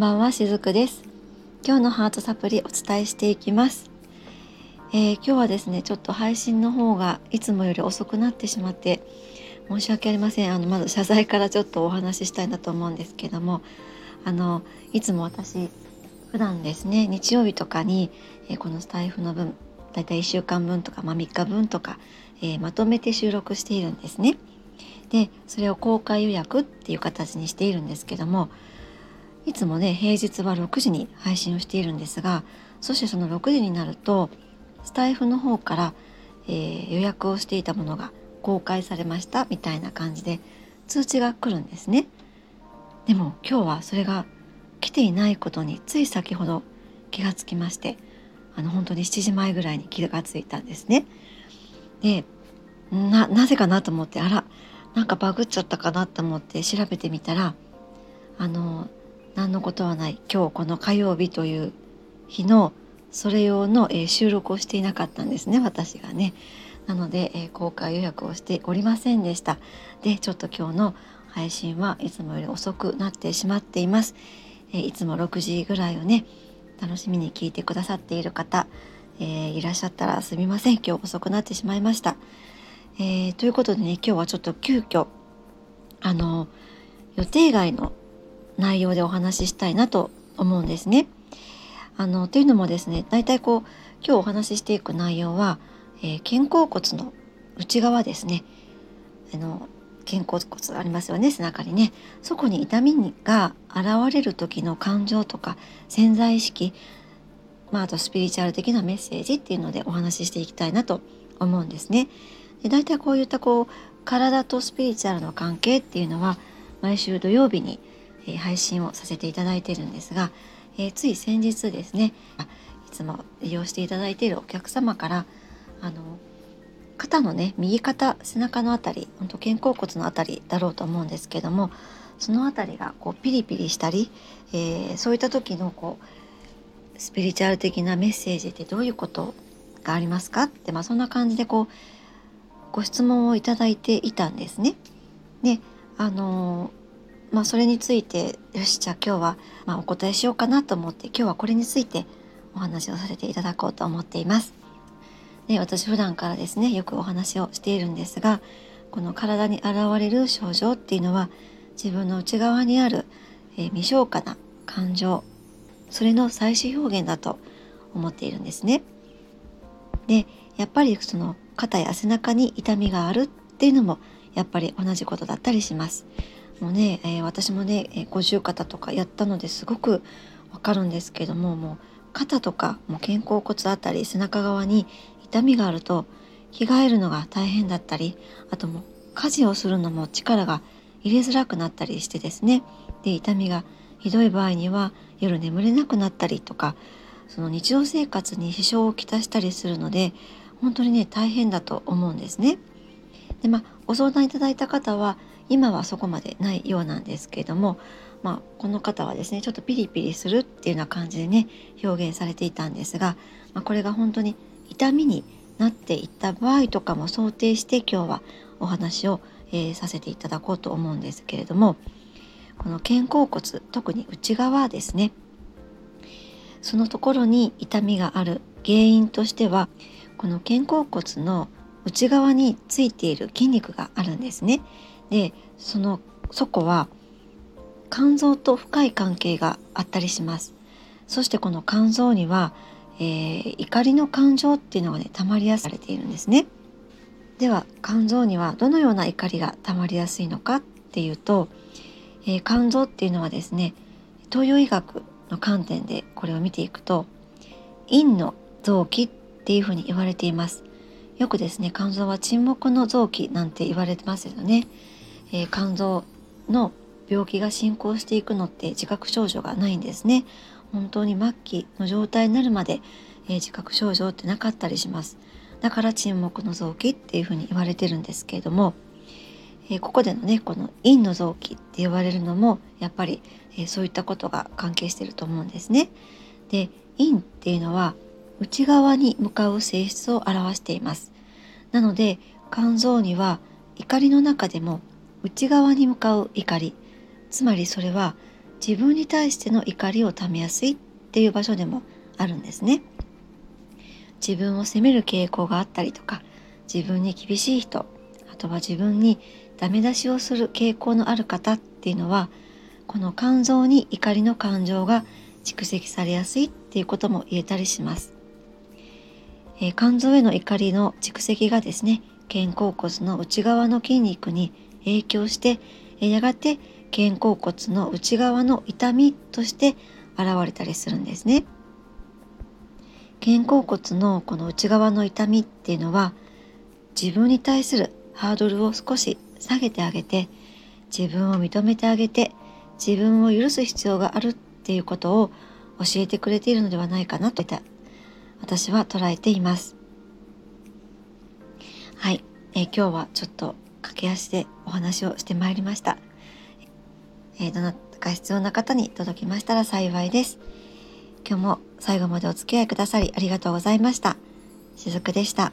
んばんはしずくです。今日のハートサプリお伝えしていきます、えー、今日はですねちょっと配信の方がいつもより遅くなってしまって申し訳ありません。あのまず謝罪からちょっとお話ししたいなと思うんですけどもあのいつも私普段ですね日曜日とかに、えー、このスタイフの分だいたい1週間分とか、まあ、3日分とか、えー、まとめて収録しているんですね。でそれを公開予約っていう形にしているんですけどもいつもね平日は6時に配信をしているんですがそしてその6時になるとスタイフの方から、えー、予約をしていたものが公開されましたみたいな感じで通知が来るんですね。でも今日はそれが来ていないことについ先ほど気がつきましてあの本当に7時前ぐらいに気がついたんですね。でなぜかなと思ってあらなんかバグっちゃったかなと思って調べてみたらあの何のことはない今日この火曜日という日のそれ用の、え、収録をしていなかったんですね私がね。なので、え、公開予約をしておりませんでした。でちょっと今日の配信はいつもより遅くなってしまっています。え、いつも6時ぐらいをね楽しみに聞いてくださっている方、えいらっしゃったらすみません今日遅くなってしまいました。えということでね今日はちょっと急遽あの予定外の内容でお話ししたいなと思うんですね。あのというのもですね大体こう今日お話ししていく内容は、えー、肩甲骨の内側ですねあの肩甲骨ありますよね背中にねそこに痛みが現れる時の感情とか潜在意識まあ、あとスピリチュアル的なメッセージっていうのでお話ししていきたいなと思うんですね。で大体こういったこう体とスピリチュアルの関係っていうのは毎週土曜日にえ配信をさせていただいてるんですが、え、つい先日ですねいつも利用していただいているお客様からあの肩のね右肩背中の辺り本当肩甲骨の辺りだろうと思うんですけどもその辺りがこうピリピリしたり、えー、そういった時のこうスピリチュアル的なメッセージってどういうことがありますか？って、まあ、そんな感じでこうご質問をいただいていたんですね。であのまあ、それについてよしじゃあ今日は、ま、お答えしようかなと思って今日はこれについてお話をさせていただこうと思っています。で私普段からですねよくお話をしているんですがこの体に現れる症状っていうのは自分の内側にある、えー、未消化な感情それの最終表現だと思っているんですね。でやっぱりその肩や背中に痛みがあるっていうのもやっぱり同じことだったりします。もね、えー、私もね、え五十肩とかやったのですごくわかるんですけどももう肩とかもう肩甲骨あたり背中側に痛みがあると着替えるのが大変だったりあともう家事をするのも力が入れづらくなったりしてですねで痛みがひどい場合には夜眠れなくなったりとかその日常生活に支障をきたしたりするので本当にね大変だと思うんですね。でまあご相談いただいた方は今はそこまでないようなんですけれども、まあ、この方はですねちょっとピリピリするっていうような感じでね表現されていたんですが、まあ、これが本当に痛みになっていった場合とかも想定して今日はお話を、えー、させていただこうと思うんですけれどもこの肩甲骨特に内側ですねそのところに痛みがある原因としてはこの肩甲骨の内側についている筋肉があるんですね。でそのそこは肝臓と深い関係があったりします。そしてこの肝臓には、えー、怒りの感情っていうのがね溜まりやすされているんですね。では肝臓にはどのような怒りが溜まりやすいのかっていうと、えー、肝臓っていうのはですね東洋医学の観点でこれを見ていくと陰の臓器っていうふうに言われています。よくですね肝臓は沈黙の臓器なんて言われてますよね。えー、肝臓の病気が進行していくのって自覚症状がないんですね。本当に末期の状態になるまで、えー、自覚症状ってなかったりします。だから沈黙の臓器っていうふうに言われてるんですけれども、えー、ここでのねこの陰の臓器って言われるのもやっぱり、えそういったことが関係してると思うんですね。で陰っていうのは内側に向かう性質を表していますなので肝臓には怒りの中でも内側に向かう怒りつまりそれは自分に対しての怒りをためやすいっていう場所でもあるんですね。自分を責める傾向があったりとか自分に厳しい人あとは自分にダメ出しをする傾向のある方っていうのはこの肝臓に怒りの感情が蓄積されやすいっていうことも言えたりします。えー、肝臓への怒りの蓄積がですね肩甲骨の内側の筋肉に影響して、えー、やがて肩甲骨の内側の痛みとして現れたりするんですね。肩甲骨のこの内側の痛みっていうのは自分に対するハードルを少し下げてあげて自分を認めてあげて自分を許す必要があるっていうことを教えてくれているのではないかなと私は捉えています。はい、えー、今日はちょっと駆け足でお話をしてまいりました。えー、どなたか必要な方に届きましたら幸いです。今日も最後までお付き合いくださりありがとうございました。しずくでした。